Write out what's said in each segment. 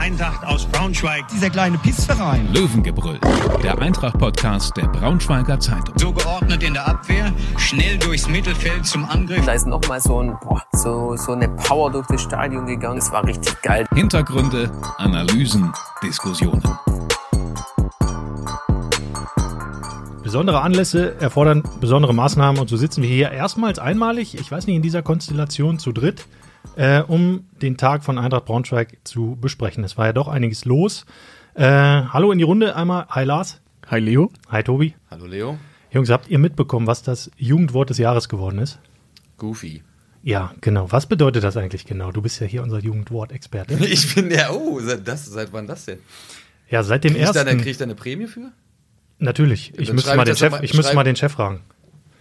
Eintracht aus Braunschweig. Dieser kleine Pissverein. Löwengebrüll, der Eintracht-Podcast der Braunschweiger Zeitung. So geordnet in der Abwehr, schnell durchs Mittelfeld zum Angriff. Da ist nochmal so, ein, boah, so, so eine Power durch das Stadion gegangen. Das war richtig geil. Hintergründe, Analysen, Diskussionen. Besondere Anlässe erfordern besondere Maßnahmen und so sitzen wir hier erstmals einmalig, ich weiß nicht, in dieser Konstellation zu dritt, äh, um den Tag von Eintracht Braunschweig zu besprechen. Es war ja doch einiges los. Äh, hallo in die Runde einmal. Hi Lars. Hi Leo. Hi Tobi. Hallo Leo. Jungs, habt ihr mitbekommen, was das Jugendwort des Jahres geworden ist? Goofy. Ja, genau. Was bedeutet das eigentlich genau? Du bist ja hier unser Jugendwortexperte. Ich bin ja, oh, seit, das, seit wann das denn? Ja, seit dem Krieg ersten. krieg ich da eine Prämie für? Natürlich. Ich Dann müsste mal den Chef, mal- ich müsste mal den Chef fragen.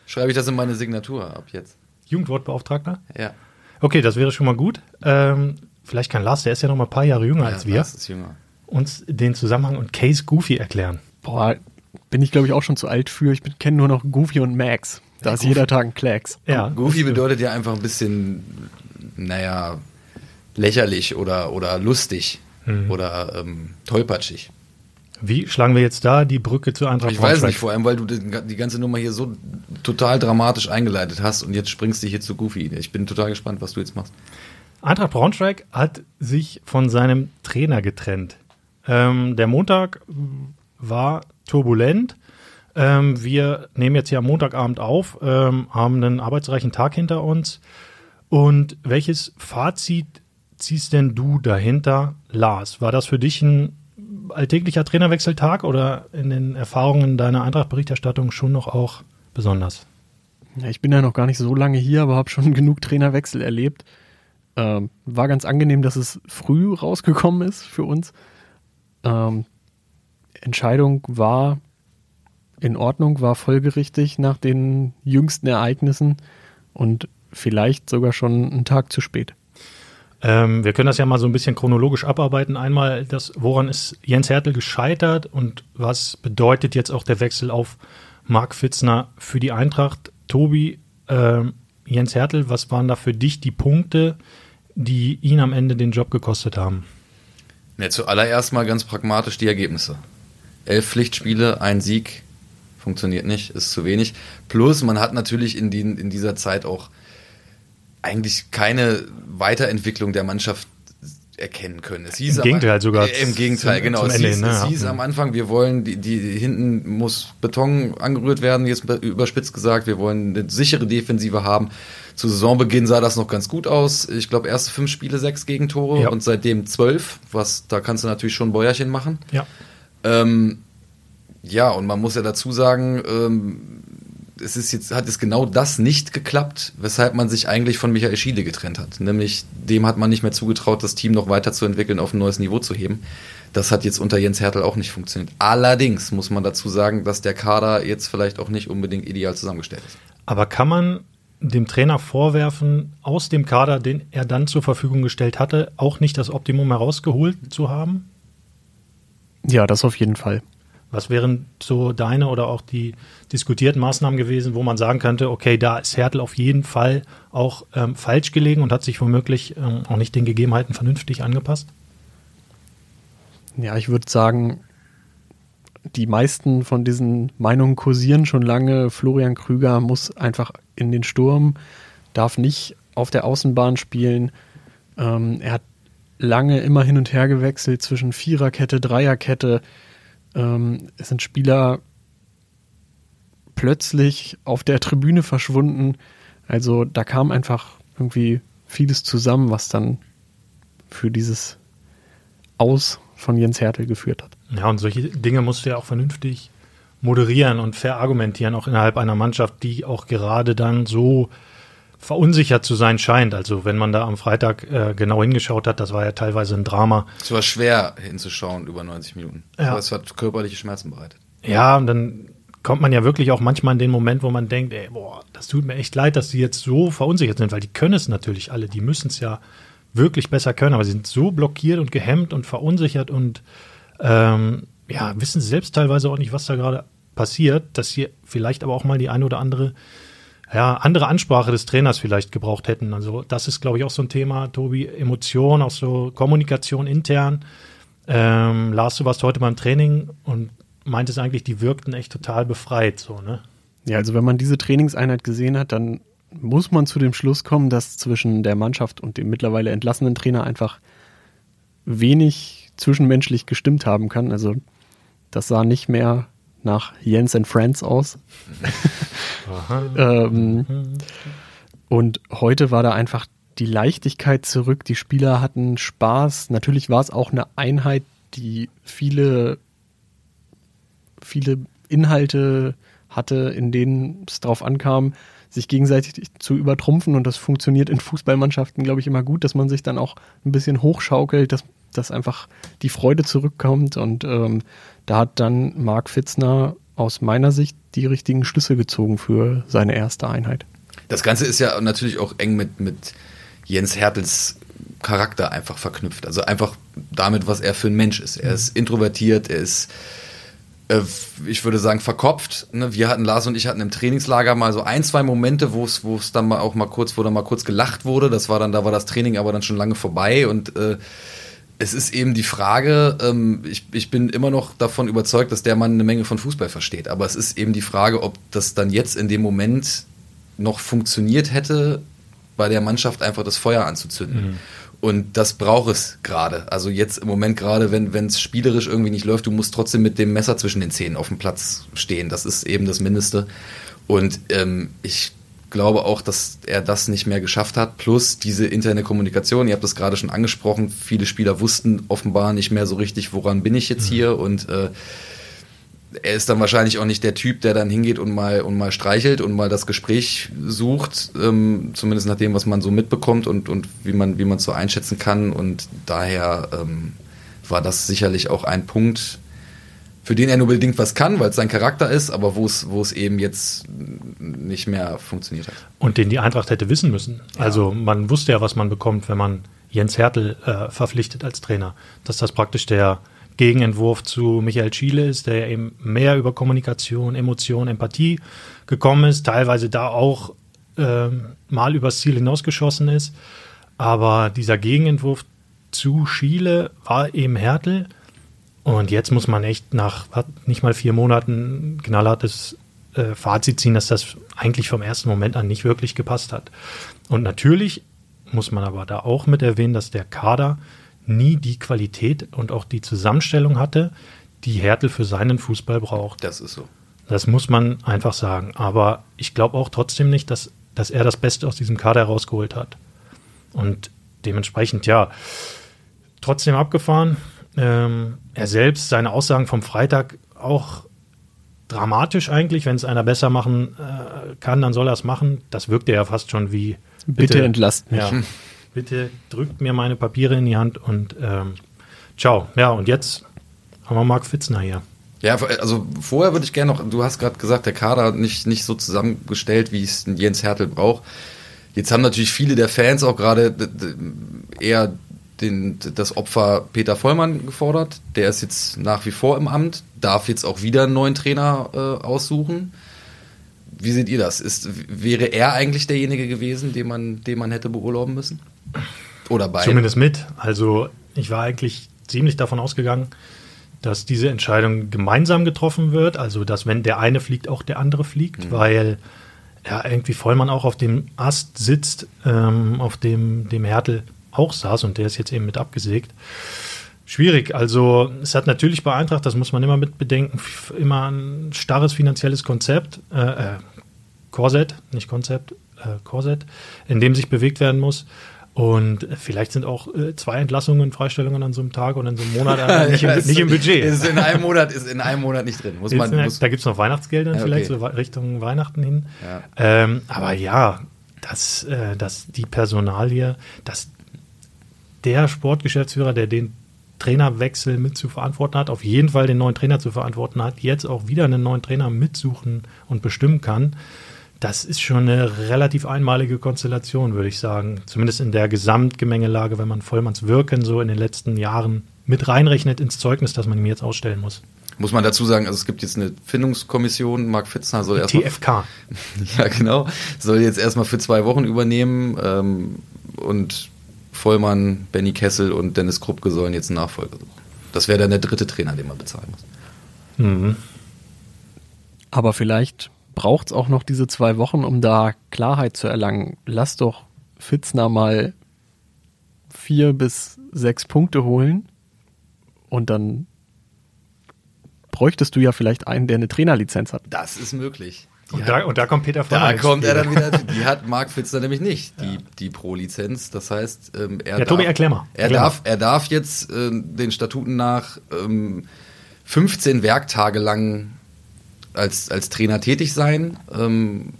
Schreibe ich das in meine Signatur ab jetzt? Jugendwortbeauftragter? Ja. Okay, das wäre schon mal gut. Ähm, vielleicht kann Lars, der ist ja noch mal ein paar Jahre jünger als ja, wir, Das ist jünger. uns den Zusammenhang und Case Goofy erklären. Boah, bin ich glaube ich auch schon zu alt für. Ich kenne nur noch Goofy und Max. Da ist jeder Tag ein Klecks. Ja. Goofy bedeutet ja einfach ein bisschen, naja, lächerlich oder, oder lustig Mhm. oder ähm, tollpatschig. Wie schlagen wir jetzt da die Brücke zu Eintracht Ich weiß nicht, vor allem, weil du die ganze Nummer hier so total dramatisch eingeleitet hast und jetzt springst du hier zu Goofy. Ich bin total gespannt, was du jetzt machst. Eintracht Braunschweig hat sich von seinem Trainer getrennt. Ähm, der Montag war turbulent. Ähm, wir nehmen jetzt hier am Montagabend auf, ähm, haben einen arbeitsreichen Tag hinter uns. Und welches Fazit ziehst denn du dahinter, Lars? War das für dich ein alltäglicher Trainerwechseltag oder in den Erfahrungen deiner Eintracht-Berichterstattung schon noch auch besonders? Ja, ich bin ja noch gar nicht so lange hier, aber habe schon genug Trainerwechsel erlebt. Ähm, war ganz angenehm, dass es früh rausgekommen ist für uns. Ähm, Entscheidung war in Ordnung, war folgerichtig nach den jüngsten Ereignissen und vielleicht sogar schon einen Tag zu spät. Ähm, wir können das ja mal so ein bisschen chronologisch abarbeiten. Einmal, das, woran ist Jens Hertel gescheitert und was bedeutet jetzt auch der Wechsel auf Marc Fitzner für die Eintracht? Tobi, ähm, Jens Hertel, was waren da für dich die Punkte, die ihn am Ende den Job gekostet haben? Ja, zuallererst mal ganz pragmatisch die Ergebnisse. Elf Pflichtspiele, ein Sieg, funktioniert nicht, ist zu wenig. Plus, man hat natürlich in, die, in dieser Zeit auch eigentlich keine Weiterentwicklung der Mannschaft erkennen können. Es hieß Im am- Gegenteil sogar Äh, Im Gegenteil, zum- genau. zum es Ende hieß, ne? es Ja. hieß am Anfang, wir wollen, die, die hinten muss Beton angerührt werden, jetzt überspitzt gesagt, wir wollen eine sichere Defensive haben. Zu Saisonbeginn sah das noch ganz gut aus. Ich glaube, erste fünf Spiele, sechs Gegentore Ja. und seitdem zwölf, was, da kannst du natürlich schon ein Bäuerchen machen. Ja. Ähm, ja, und man muss ja dazu sagen, ähm, es ist jetzt, hat es genau das nicht geklappt, weshalb man sich eigentlich von Michael Schiele getrennt hat. Nämlich dem hat man nicht mehr zugetraut, das Team noch weiterzuentwickeln, auf ein neues Niveau zu heben. Das hat jetzt unter Jens Hertel auch nicht funktioniert. Allerdings muss man dazu sagen, dass der Kader jetzt vielleicht auch nicht unbedingt ideal zusammengestellt ist. Aber kann man dem Trainer vorwerfen, aus dem Kader, den er dann zur Verfügung gestellt hatte, auch nicht das Optimum herausgeholt zu haben? Ja, das auf jeden Fall. Was wären so deine oder auch die diskutierten Maßnahmen gewesen, wo man sagen könnte, okay, da ist Hertel auf jeden Fall auch ähm, falsch gelegen und hat sich womöglich ähm, auch nicht den Gegebenheiten vernünftig angepasst? Ja, ich würde sagen, die meisten von diesen Meinungen kursieren schon lange. Florian Krüger muss einfach in den Sturm, darf nicht auf der Außenbahn spielen. Ähm, er hat lange immer hin und her gewechselt zwischen Viererkette, Dreierkette. Ähm, es sind Spieler plötzlich auf der Tribüne verschwunden. Also da kam einfach irgendwie vieles zusammen, was dann für dieses Aus von Jens Hertel geführt hat. Ja, und solche Dinge musst du ja auch vernünftig moderieren und verargumentieren, auch innerhalb einer Mannschaft, die auch gerade dann so verunsichert zu sein scheint. Also wenn man da am Freitag äh, genau hingeschaut hat, das war ja teilweise ein Drama. Es war schwer hinzuschauen über 90 Minuten. Ja. Aber es hat körperliche Schmerzen bereitet. Ja, und dann kommt man ja wirklich auch manchmal in den Moment, wo man denkt, ey, boah, das tut mir echt leid, dass die jetzt so verunsichert sind, weil die können es natürlich alle, die müssen es ja wirklich besser können, aber sie sind so blockiert und gehemmt und verunsichert und ähm, ja, wissen selbst teilweise auch nicht, was da gerade passiert, dass sie vielleicht aber auch mal die eine oder andere ja, andere Ansprache des Trainers vielleicht gebraucht hätten. Also das ist, glaube ich, auch so ein Thema, Tobi, Emotion, auch so Kommunikation intern. Ähm, Lars, du warst heute beim Training und meintest eigentlich, die wirkten echt total befreit, so, ne? Ja, also wenn man diese Trainingseinheit gesehen hat, dann muss man zu dem Schluss kommen, dass zwischen der Mannschaft und dem mittlerweile entlassenen Trainer einfach wenig zwischenmenschlich gestimmt haben kann. Also das sah nicht mehr nach Jens and Friends aus. ähm, und heute war da einfach die Leichtigkeit zurück. Die Spieler hatten Spaß. Natürlich war es auch eine Einheit, die viele, viele Inhalte hatte, in denen es darauf ankam, sich gegenseitig zu übertrumpfen. Und das funktioniert in Fußballmannschaften, glaube ich, immer gut, dass man sich dann auch ein bisschen hochschaukelt, dass, dass einfach die Freude zurückkommt. Und ähm, da hat dann Marc Fitzner aus meiner Sicht die richtigen Schlüsse gezogen für seine erste Einheit. Das Ganze ist ja natürlich auch eng mit, mit Jens Hertels Charakter einfach verknüpft. Also einfach damit, was er für ein Mensch ist. Er ist introvertiert, er ist, äh, ich würde sagen, verkopft. Ne? Wir hatten, Lars und ich hatten im Trainingslager mal so ein, zwei Momente, wo es, wo es dann mal auch mal kurz, wo dann mal kurz gelacht wurde. Das war dann, da war das Training aber dann schon lange vorbei und äh, es ist eben die Frage, ähm, ich, ich bin immer noch davon überzeugt, dass der Mann eine Menge von Fußball versteht. Aber es ist eben die Frage, ob das dann jetzt in dem Moment noch funktioniert hätte, bei der Mannschaft einfach das Feuer anzuzünden. Mhm. Und das braucht es gerade. Also jetzt im Moment gerade, wenn es spielerisch irgendwie nicht läuft, du musst trotzdem mit dem Messer zwischen den Zähnen auf dem Platz stehen. Das ist eben das Mindeste. Und ähm, ich glaube auch, dass er das nicht mehr geschafft hat. Plus diese interne Kommunikation, ihr habt das gerade schon angesprochen, viele Spieler wussten offenbar nicht mehr so richtig, woran bin ich jetzt mhm. hier und äh, er ist dann wahrscheinlich auch nicht der Typ, der dann hingeht und mal und mal streichelt und mal das Gespräch sucht, ähm, zumindest nach dem, was man so mitbekommt und, und wie man wie man so einschätzen kann. Und daher ähm, war das sicherlich auch ein Punkt, für den er nur bedingt was kann, weil es sein Charakter ist, aber wo es, wo es eben jetzt nicht mehr funktioniert hat. Und den die Eintracht hätte wissen müssen. Ja. Also man wusste ja, was man bekommt, wenn man Jens Hertel äh, verpflichtet als Trainer. Dass das praktisch der Gegenentwurf zu Michael Schiele ist, der ja eben mehr über Kommunikation, Emotion, Empathie gekommen ist, teilweise da auch äh, mal übers Ziel hinausgeschossen ist. Aber dieser Gegenentwurf zu Schiele war eben Hertel und jetzt muss man echt nach nicht mal vier Monaten knallhartes äh, Fazit ziehen, dass das eigentlich vom ersten Moment an nicht wirklich gepasst hat. Und natürlich muss man aber da auch mit erwähnen, dass der Kader nie die Qualität und auch die Zusammenstellung hatte, die Hertel für seinen Fußball braucht. Das ist so. Das muss man einfach sagen. Aber ich glaube auch trotzdem nicht, dass, dass er das Beste aus diesem Kader herausgeholt hat. Und dementsprechend, ja, trotzdem abgefahren ähm, er selbst, seine Aussagen vom Freitag auch dramatisch eigentlich. Wenn es einer besser machen äh, kann, dann soll er es machen. Das wirkte ja fast schon wie Bitte, bitte entlasst mich. Ja, bitte drückt mir meine Papiere in die Hand und ähm, ciao. Ja, und jetzt haben wir Marc Fitzner hier. Ja, also vorher würde ich gerne noch, du hast gerade gesagt, der Kader nicht, nicht so zusammengestellt, wie es Jens Hertel braucht. Jetzt haben natürlich viele der Fans auch gerade eher den, das Opfer Peter Vollmann gefordert. Der ist jetzt nach wie vor im Amt, darf jetzt auch wieder einen neuen Trainer äh, aussuchen. Wie seht ihr das? Ist, wäre er eigentlich derjenige gewesen, den man, den man hätte beurlauben müssen? Oder beide? Zumindest mit. Also ich war eigentlich ziemlich davon ausgegangen, dass diese Entscheidung gemeinsam getroffen wird. Also dass wenn der eine fliegt, auch der andere fliegt, mhm. weil ja irgendwie Vollmann auch auf dem Ast sitzt, ähm, auf dem dem Härtel auch saß und der ist jetzt eben mit abgesägt. Schwierig. Also es hat natürlich bei Eintracht, das muss man immer mit bedenken, immer ein starres finanzielles Konzept, äh, äh, Korsett, nicht Konzept, äh, Korsett, in dem sich bewegt werden muss. Und vielleicht sind auch äh, zwei Entlassungen, Freistellungen an so einem Tag und in so einem Monat äh, nicht, im, nicht, im, Budget. Ist in einem Monat, ist in einem Monat nicht drin. Muss man, in, muss da gibt es noch Weihnachtsgelder ja, vielleicht, so Richtung Weihnachten hin. Ja. Ähm, aber ja, dass, äh, dass die Personalie, dass der Sportgeschäftsführer, der den Trainerwechsel mit zu verantworten hat, auf jeden Fall den neuen Trainer zu verantworten hat, jetzt auch wieder einen neuen Trainer mitsuchen und bestimmen kann. Das ist schon eine relativ einmalige Konstellation, würde ich sagen. Zumindest in der Gesamtgemengelage, wenn man Vollmanns Wirken so in den letzten Jahren mit reinrechnet ins Zeugnis, das man ihm jetzt ausstellen muss. Muss man dazu sagen, also es gibt jetzt eine Findungskommission, Marc Fitzner soll erstmal. TFK. ja, genau. Soll jetzt erstmal für zwei Wochen übernehmen ähm, und Vollmann, Benny Kessel und Dennis Kruppke sollen jetzt einen Nachfolger suchen. Das wäre dann der dritte Trainer, den man bezahlen muss. Mhm. Aber vielleicht braucht es auch noch diese zwei Wochen, um da Klarheit zu erlangen. Lass doch Fitzner mal vier bis sechs Punkte holen und dann bräuchtest du ja vielleicht einen, der eine Trainerlizenz hat. Das ist möglich. Und hat- da, und da kommt Peter Da Vollmann ins kommt er dann wieder, die hat Marc Fitzner nämlich nicht, die, die Pro-Lizenz. Das heißt, ähm, er, Ja, Tobi, erklär mal. er, Erklär darf, er darf jetzt ähm, den Statuten nach ähm, 15 Werktage lang als, als Trainer tätig sein. Ähm,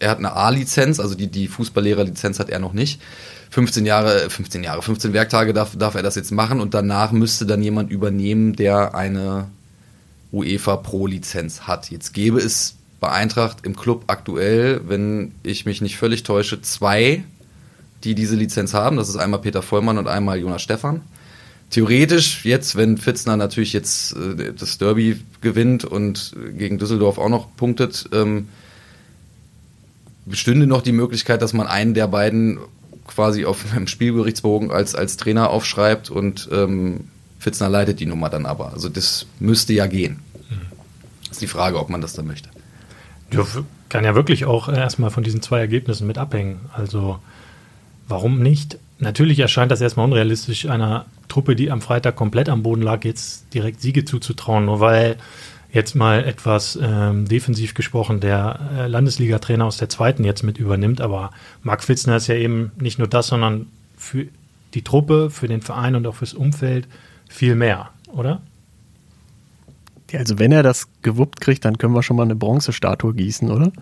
er hat eine A-Lizenz, also die, die Fußballlehrerlizenz hat er noch nicht. 15 Jahre, 15 Jahre, 15 Werktage darf, darf er das jetzt machen und danach müsste dann jemand übernehmen, der eine UEFA Pro-Lizenz hat. Jetzt gäbe es bei Eintracht im Club aktuell, wenn ich mich nicht völlig täusche, zwei, die diese Lizenz haben. Das ist einmal Peter Vollmann und einmal Jonas Stephan. Theoretisch jetzt, wenn Fitzner natürlich jetzt äh, das Derby gewinnt und gegen Düsseldorf auch noch punktet, ähm, bestünde noch die Möglichkeit, dass man einen der beiden quasi auf einem Spielberichtsbogen als, als Trainer aufschreibt und ähm, Fitzner leitet die Nummer dann aber. Also das müsste ja gehen. Ist die Frage, ob man das dann möchte. Ja, kann ja wirklich auch erstmal von diesen zwei Ergebnissen mit abhängen. Also, warum nicht? Natürlich erscheint das erstmal unrealistisch, einer Truppe, die am Freitag komplett am Boden lag, jetzt direkt Siege zuzutrauen, nur weil jetzt mal etwas ähm, defensiv gesprochen der äh, Landesliga-Trainer aus der zweiten jetzt mit übernimmt. Aber Marc Fitzner ist ja eben nicht nur das, sondern für die Truppe, für den Verein und auch fürs Umfeld viel mehr, oder? Ja, also wenn er das gewuppt kriegt, dann können wir schon mal eine Bronzestatue gießen, oder?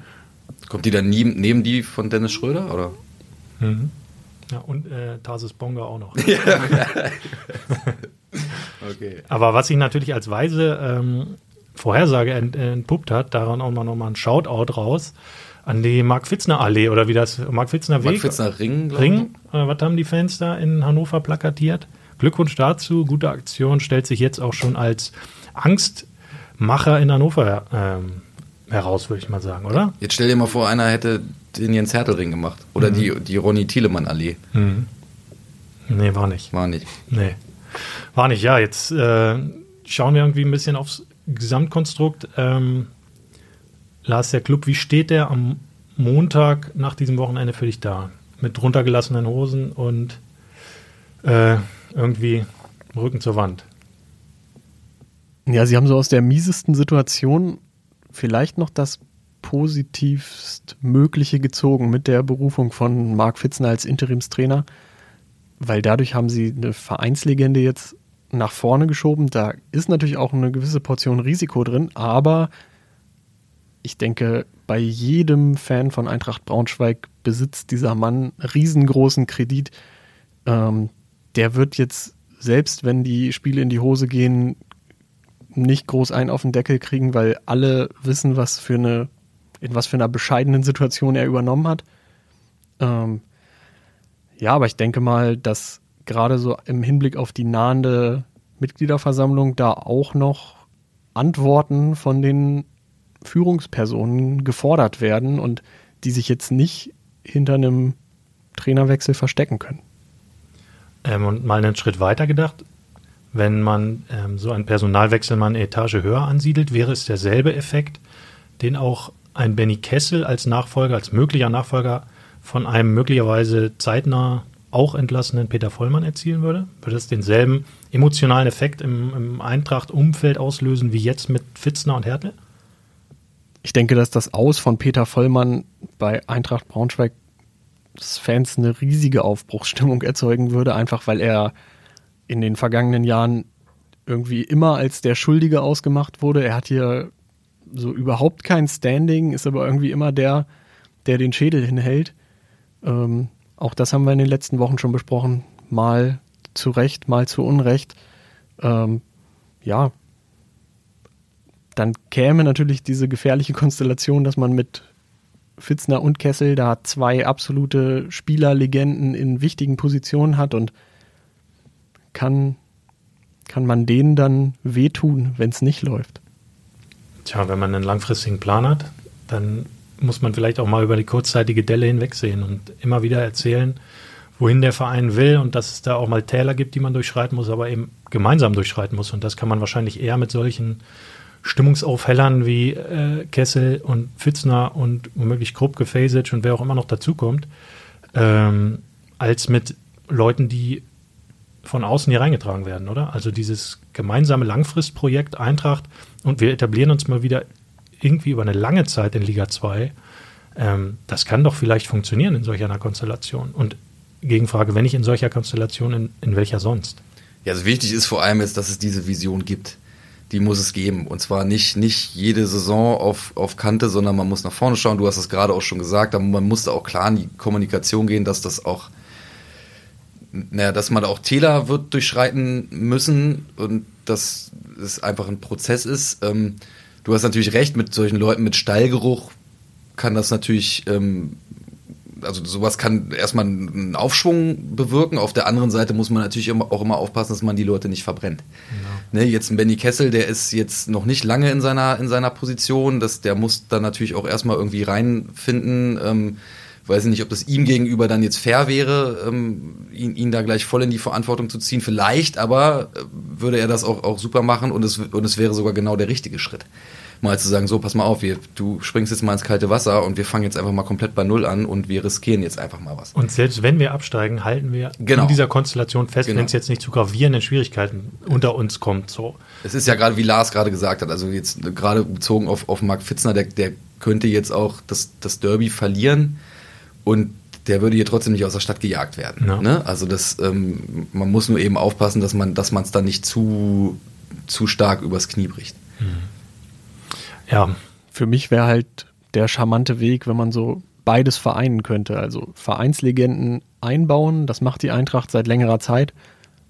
Kommt die dann nie, neben die von Dennis Schröder? Oder? Ja, und äh, Tarsis Bonga auch noch. Okay. Aber was sich natürlich als weise ähm, Vorhersage ent, entpuppt hat, daran auch mal nochmal ein Shoutout raus an die Mark-Fitzner-Allee oder wie das Mark-Fitzner-Weg. Mark Fitzner Ring, Ring, äh, was haben die Fans da in Hannover plakatiert? Glückwunsch dazu, gute Aktion, stellt sich jetzt auch schon als Angstmacher in Hannover ähm, heraus, würde ich mal sagen, oder? Jetzt stell dir mal vor, einer hätte den Jens Hertel-Ring gemacht. Oder die, die Ronny Thielemann-Allee. Nee, war nicht. War nicht. Nee. War nicht, ja. Jetzt äh, schauen wir irgendwie ein bisschen aufs Gesamtkonstrukt. Ähm, Lars, der Club, wie steht der am Montag nach diesem Wochenende für dich da? Mit runtergelassenen Hosen und äh, irgendwie Rücken zur Wand. Ja, sie haben so aus der miesesten Situation vielleicht noch das positivst Mögliche gezogen mit der Berufung von Marc Fitzner als Interimstrainer, weil dadurch haben sie eine Vereinslegende jetzt nach vorne geschoben. Da ist natürlich auch eine gewisse Portion Risiko drin, aber ich denke, bei jedem Fan von Eintracht Braunschweig besitzt dieser Mann riesengroßen Kredit. Ähm, der wird jetzt, selbst wenn die Spiele in die Hose gehen, nicht groß einen auf den Deckel kriegen, weil alle wissen, was für eine, in was für einer bescheidenen Situation er übernommen hat. Ähm, ja, aber ich denke mal, dass gerade so im Hinblick auf die nahende Mitgliederversammlung da auch noch Antworten von den Führungspersonen gefordert werden und die sich jetzt nicht hinter einem Trainerwechsel verstecken können. Ähm, und mal einen Schritt weiter gedacht, wenn man ähm, so einen Personalwechsel mal eine Etage höher ansiedelt, wäre es derselbe Effekt, den auch ein Benny Kessel als Nachfolger, als möglicher Nachfolger von einem möglicherweise zeitnah auch entlassenen Peter Vollmann erzielen würde? Würde es denselben emotionalen Effekt im, im Eintracht-Umfeld auslösen wie jetzt mit Fitzner und Hertel? Ich denke, dass das Aus von Peter Vollmann bei Eintracht Braunschweig Fans eine riesige Aufbruchsstimmung erzeugen würde, einfach weil er in den vergangenen Jahren irgendwie immer als der Schuldige ausgemacht wurde. Er hat hier so überhaupt kein Standing, ist aber irgendwie immer der, der den Schädel hinhält. Ähm, auch das haben wir in den letzten Wochen schon besprochen. Mal zu Recht, mal zu Unrecht. Ähm, ja, dann käme natürlich diese gefährliche Konstellation, dass man mit Fitzner und Kessel da zwei absolute Spielerlegenden in wichtigen Positionen hat und kann, kann man denen dann wehtun, wenn es nicht läuft. Tja, wenn man einen langfristigen Plan hat, dann muss man vielleicht auch mal über die kurzzeitige Delle hinwegsehen und immer wieder erzählen, wohin der Verein will und dass es da auch mal Täler gibt, die man durchschreiten muss, aber eben gemeinsam durchschreiten muss. Und das kann man wahrscheinlich eher mit solchen Stimmungsaufhellern wie äh, Kessel und Fitzner und womöglich Krupp, Gefasic und wer auch immer noch dazukommt, ähm, als mit Leuten, die von außen hier reingetragen werden, oder? Also dieses gemeinsame Langfristprojekt Eintracht und wir etablieren uns mal wieder irgendwie über eine lange Zeit in Liga 2. Ähm, das kann doch vielleicht funktionieren in solch einer Konstellation. Und Gegenfrage, wenn nicht in solcher Konstellation, in, in welcher sonst? Ja, also wichtig ist vor allem jetzt, dass es diese Vision gibt. Die muss es geben. Und zwar nicht, nicht jede Saison auf, auf Kante, sondern man muss nach vorne schauen. Du hast es gerade auch schon gesagt, aber man muss da auch klar in die Kommunikation gehen, dass das auch, naja, dass man auch Täler wird durchschreiten müssen und dass es einfach ein Prozess ist. Ähm, du hast natürlich recht, mit solchen Leuten mit Stallgeruch kann das natürlich ähm, also sowas kann erstmal einen Aufschwung bewirken. Auf der anderen Seite muss man natürlich auch immer aufpassen, dass man die Leute nicht verbrennt. Genau. Ne, jetzt ein Benny Kessel, der ist jetzt noch nicht lange in seiner, in seiner Position. Das, der muss dann natürlich auch erstmal irgendwie reinfinden. Ähm, weiß ich nicht, ob das ihm gegenüber dann jetzt fair wäre, ähm, ihn, ihn da gleich voll in die Verantwortung zu ziehen. Vielleicht, aber äh, würde er das auch, auch super machen und es, und es wäre sogar genau der richtige Schritt mal zu sagen, so, pass mal auf, wir, du springst jetzt mal ins kalte Wasser und wir fangen jetzt einfach mal komplett bei Null an und wir riskieren jetzt einfach mal was. Und selbst wenn wir absteigen, halten wir genau. in dieser Konstellation fest, genau. wenn es jetzt nicht zu gravierenden Schwierigkeiten unter uns kommt. So. Es ist ja gerade, wie Lars gerade gesagt hat, also jetzt gerade bezogen auf, auf Marc Fitzner, der, der könnte jetzt auch das, das Derby verlieren und der würde hier trotzdem nicht aus der Stadt gejagt werden. Ja. Ne? Also das, ähm, man muss nur eben aufpassen, dass man dass es dann nicht zu, zu stark übers Knie bricht. Mhm. Ja. Für mich wäre halt der charmante Weg, wenn man so beides vereinen könnte. Also Vereinslegenden einbauen, das macht die Eintracht seit längerer Zeit,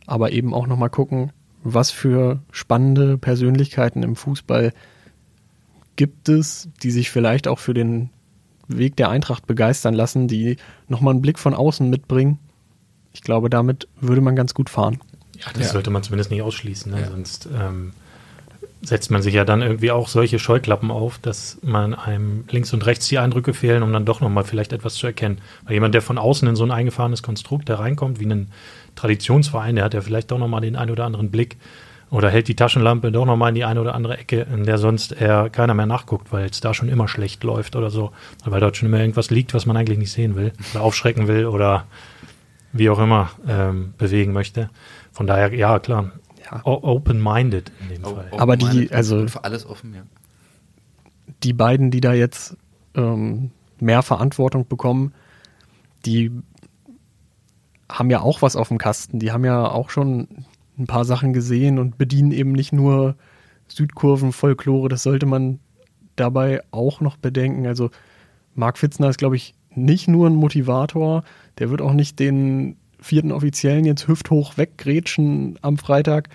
aber eben auch nochmal gucken, was für spannende Persönlichkeiten im Fußball gibt es, die sich vielleicht auch für den Weg der Eintracht begeistern lassen, die nochmal einen Blick von außen mitbringen. Ich glaube, damit würde man ganz gut fahren. Ja, das ja. sollte man zumindest nicht ausschließen. Ne? Ja. Sonst ähm, setzt man sich ja dann irgendwie auch solche Scheuklappen auf, dass man einem links und rechts die Eindrücke fehlen, um dann doch nochmal vielleicht etwas zu erkennen. Weil jemand, der von außen in so ein eingefahrenes Konstrukt hereinkommt, wie ein Traditionsverein, der hat ja vielleicht doch nochmal den einen oder anderen Blick oder hält die Taschenlampe doch nochmal in die eine oder andere Ecke, in der sonst eher keiner mehr nachguckt, weil es da schon immer schlecht läuft oder so. Weil dort schon immer irgendwas liegt, was man eigentlich nicht sehen will oder aufschrecken will oder wie auch immer ähm, bewegen möchte. Von daher, ja, klar, ja. open-minded in dem Fall. Aber die, also für alles offen, ja. Die beiden, die da jetzt ähm, mehr Verantwortung bekommen, die haben ja auch was auf dem Kasten. Die haben ja auch schon ein paar Sachen gesehen und bedienen eben nicht nur Südkurven, Folklore. Das sollte man dabei auch noch bedenken. Also Marc Fitzner ist, glaube ich, nicht nur ein Motivator. Der wird auch nicht den vierten Offiziellen jetzt hüfthoch weggrätschen am Freitag,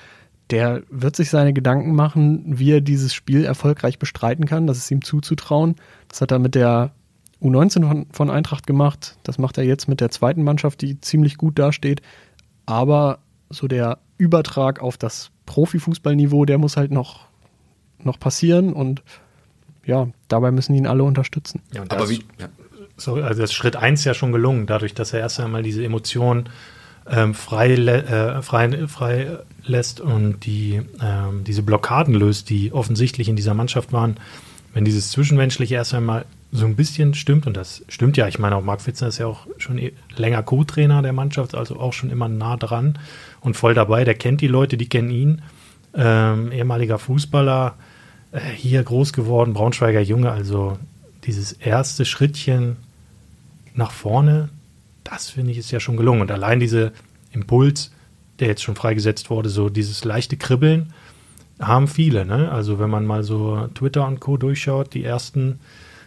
der wird sich seine Gedanken machen, wie er dieses Spiel erfolgreich bestreiten kann. Das ist ihm zuzutrauen. Das hat er mit der U19 von, von Eintracht gemacht. Das macht er jetzt mit der zweiten Mannschaft, die ziemlich gut dasteht. Aber so der Übertrag auf das Profifußballniveau, der muss halt noch, noch passieren und ja, dabei müssen ihn alle unterstützen. Ja, aber wie, ja so, also das Schritt 1 ja schon gelungen, dadurch, dass er erst einmal diese Emotionen ähm, frei, äh, frei, frei lässt und die, ähm, diese Blockaden löst, die offensichtlich in dieser Mannschaft waren. Wenn dieses Zwischenmenschliche erst einmal so ein bisschen stimmt, und das stimmt ja, ich meine auch Marc Fitzner ist ja auch schon e-, länger Co-Trainer der Mannschaft, also auch schon immer nah dran und voll dabei, der kennt die Leute, die kennen ihn, ähm, ehemaliger Fußballer, äh, hier groß geworden, Braunschweiger Junge, also dieses erste Schrittchen nach vorne, das finde ich ist ja schon gelungen. Und allein dieser Impuls, der jetzt schon freigesetzt wurde, so dieses leichte Kribbeln, haben viele. Ne? Also wenn man mal so Twitter und Co. durchschaut, die ersten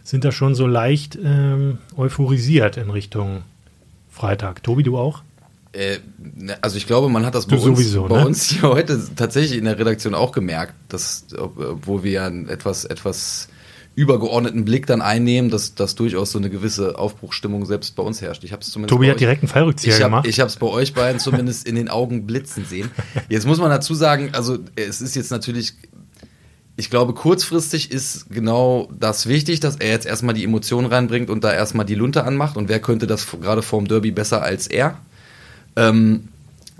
sind da schon so leicht ähm, euphorisiert in Richtung Freitag. Tobi, du auch? Äh, ne, also ich glaube, man hat das bei, uns, sowieso, bei ne? uns hier heute tatsächlich in der Redaktion auch gemerkt, dass, obwohl wir ja etwas, etwas übergeordneten Blick dann einnehmen, dass, dass durchaus so eine gewisse Aufbruchstimmung selbst bei uns herrscht. Ich hab's zumindest Tobi hat direkt einen Fallrückzieher ich hab, gemacht. Ich habe es bei euch beiden zumindest in den Augen blitzen sehen. Jetzt muss man dazu sagen, also es ist jetzt natürlich, ich glaube, kurzfristig ist genau das wichtig, dass er jetzt erstmal die Emotionen reinbringt und da erstmal die Lunte anmacht. Und wer könnte das gerade vorm Derby besser als er? Ähm,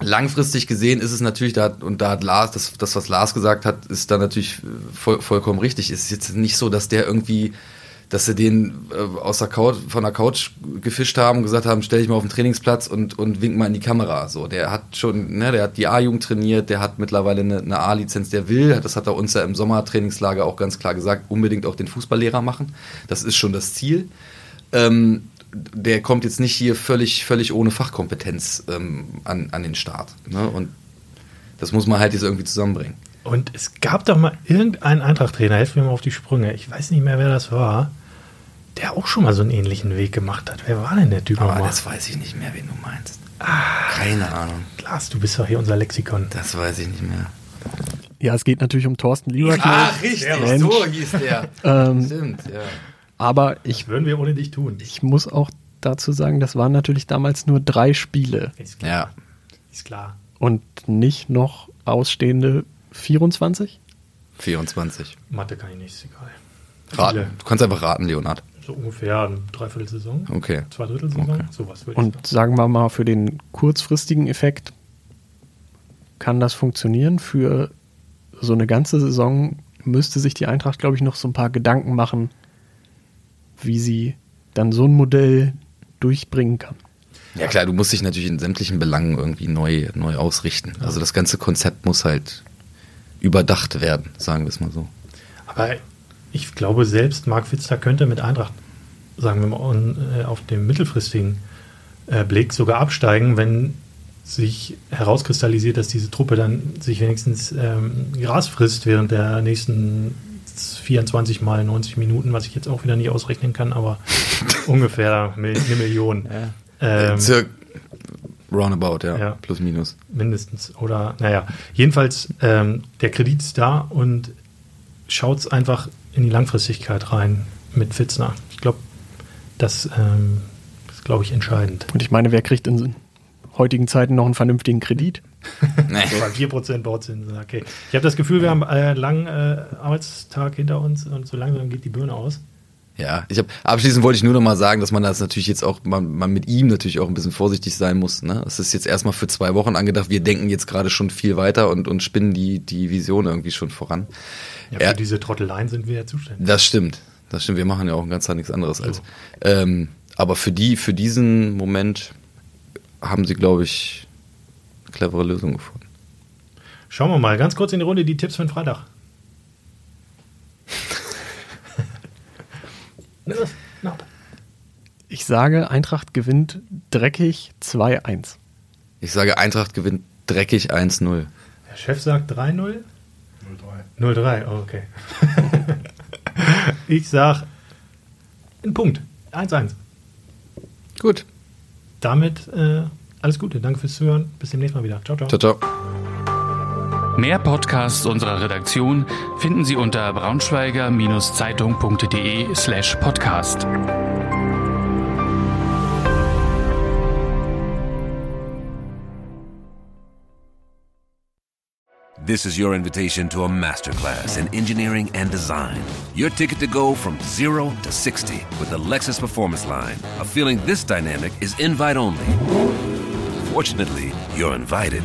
langfristig gesehen ist es natürlich, da, und da hat Lars, das, das was Lars gesagt hat, ist da natürlich voll, vollkommen richtig. Es ist jetzt nicht so, dass der irgendwie dass sie den äh, aus der Couch, von der Couch gefischt haben und gesagt haben, stell dich mal auf den Trainingsplatz und, und wink mal in die Kamera. So, der hat schon, ne, der hat die A-Jugend trainiert, der hat mittlerweile eine, eine A-Lizenz, der will, das hat er uns ja im Sommertrainingslager auch ganz klar gesagt, unbedingt auch den Fußballlehrer machen. Das ist schon das Ziel. Ähm, der kommt jetzt nicht hier völlig, völlig ohne Fachkompetenz ähm, an, an den Start. Ne? Und das muss man halt jetzt irgendwie zusammenbringen. Und es gab doch mal irgendeinen Eintracht-Trainer, helft mir mal auf die Sprünge, ich weiß nicht mehr, wer das war, der auch schon mal so einen ähnlichen Weg gemacht hat. Wer war denn der Typ Aber das weiß ich nicht mehr, wen du meinst. Keine Ahnung. Lars, du bist doch hier unser Lexikon. Das weiß ich nicht mehr. Ja, es geht natürlich um Thorsten Lieberknecht. Ach, richtig, Mensch. so hieß der. Ähm, Stimmt, ja. aber ich, Das würden wir ohne dich tun. ich muss auch dazu sagen, das waren natürlich damals nur drei Spiele Ist klar. Ja, Ist klar. und nicht noch ausstehende 24. 24. Mathe kann ich nicht, ist egal. Raten. Du kannst einfach raten, Leonard. So ungefähr eine Dreiviertelsaison, Okay. Zweidrittelsaison, Okay. sowas würde ich Und sagen wir mal, für den kurzfristigen Effekt kann das funktionieren. Für so eine ganze Saison müsste sich die Eintracht, glaube ich, noch so ein paar Gedanken machen, wie sie dann so ein Modell durchbringen kann. Ja klar, du musst dich natürlich in sämtlichen Belangen irgendwie neu, neu ausrichten. Also das ganze Konzept muss halt überdacht werden, sagen wir es mal so. Aber ich glaube, selbst Marc Fitzler könnte mit Eintracht, sagen wir mal, äh, auf dem mittelfristigen äh, Blick sogar absteigen, wenn sich herauskristallisiert, dass diese Truppe dann sich wenigstens ähm, Gras frisst während der nächsten 24 mal 90 Minuten, was ich jetzt auch wieder nicht ausrechnen kann, aber ungefähr eine Million. Ähm, Circa roundabout, ja. ja. Plus minus. mindestens. Oder, naja, jedenfalls, ähm, der Kredit ist da und schaut einfach in die Langfristigkeit rein mit Fitzner. Ich glaube, das ähm, ist, glaube ich, entscheidend. Und ich meine, wer kriegt in heutigen Zeiten noch einen vernünftigen Kredit? Nee. So bei 4% Bauzinsen, okay. Ich habe das Gefühl, wir haben einen langen äh, Arbeitstag hinter uns und so langsam geht die Birne aus. Ja, ich habe abschließend wollte ich nur noch mal sagen, dass man das natürlich jetzt auch man, man mit ihm natürlich auch ein bisschen vorsichtig sein muss. Ne? Es ist jetzt erstmal für zwei Wochen angedacht. Wir denken jetzt gerade schon viel weiter und und spinnen die die Vision irgendwie schon voran. Ja, für diese Trotteleien sind wir ja zuständig. Das stimmt, das stimmt. Wir machen ja auch ein ganz nichts anderes als. Ähm, aber für die für diesen Moment haben sie, glaube ich, eine clevere Lösung gefunden. Schauen wir mal, ganz kurz in die Runde die Tipps für den Freitag. Ich sage, Eintracht gewinnt dreckig 2-1. Ich sage, Eintracht gewinnt dreckig 1-0. Der Chef sagt 3-0. 0-3. 0-3, oh, okay. ich sag ein Punkt. 1-1. Gut. Damit äh, alles Gute. Danke fürs Zuhören. Bis demnächst mal wieder. Ciao, ciao. Ciao, ciao. Mehr Podcasts unserer Redaktion finden Sie unter braunschweiger-zeitung.de slash podcast. This is your invitation to a masterclass in engineering and design. Your ticket to go from zero to 60 with the Lexus Performance Line. A feeling this dynamic is invite only. Fortunately, you're invited.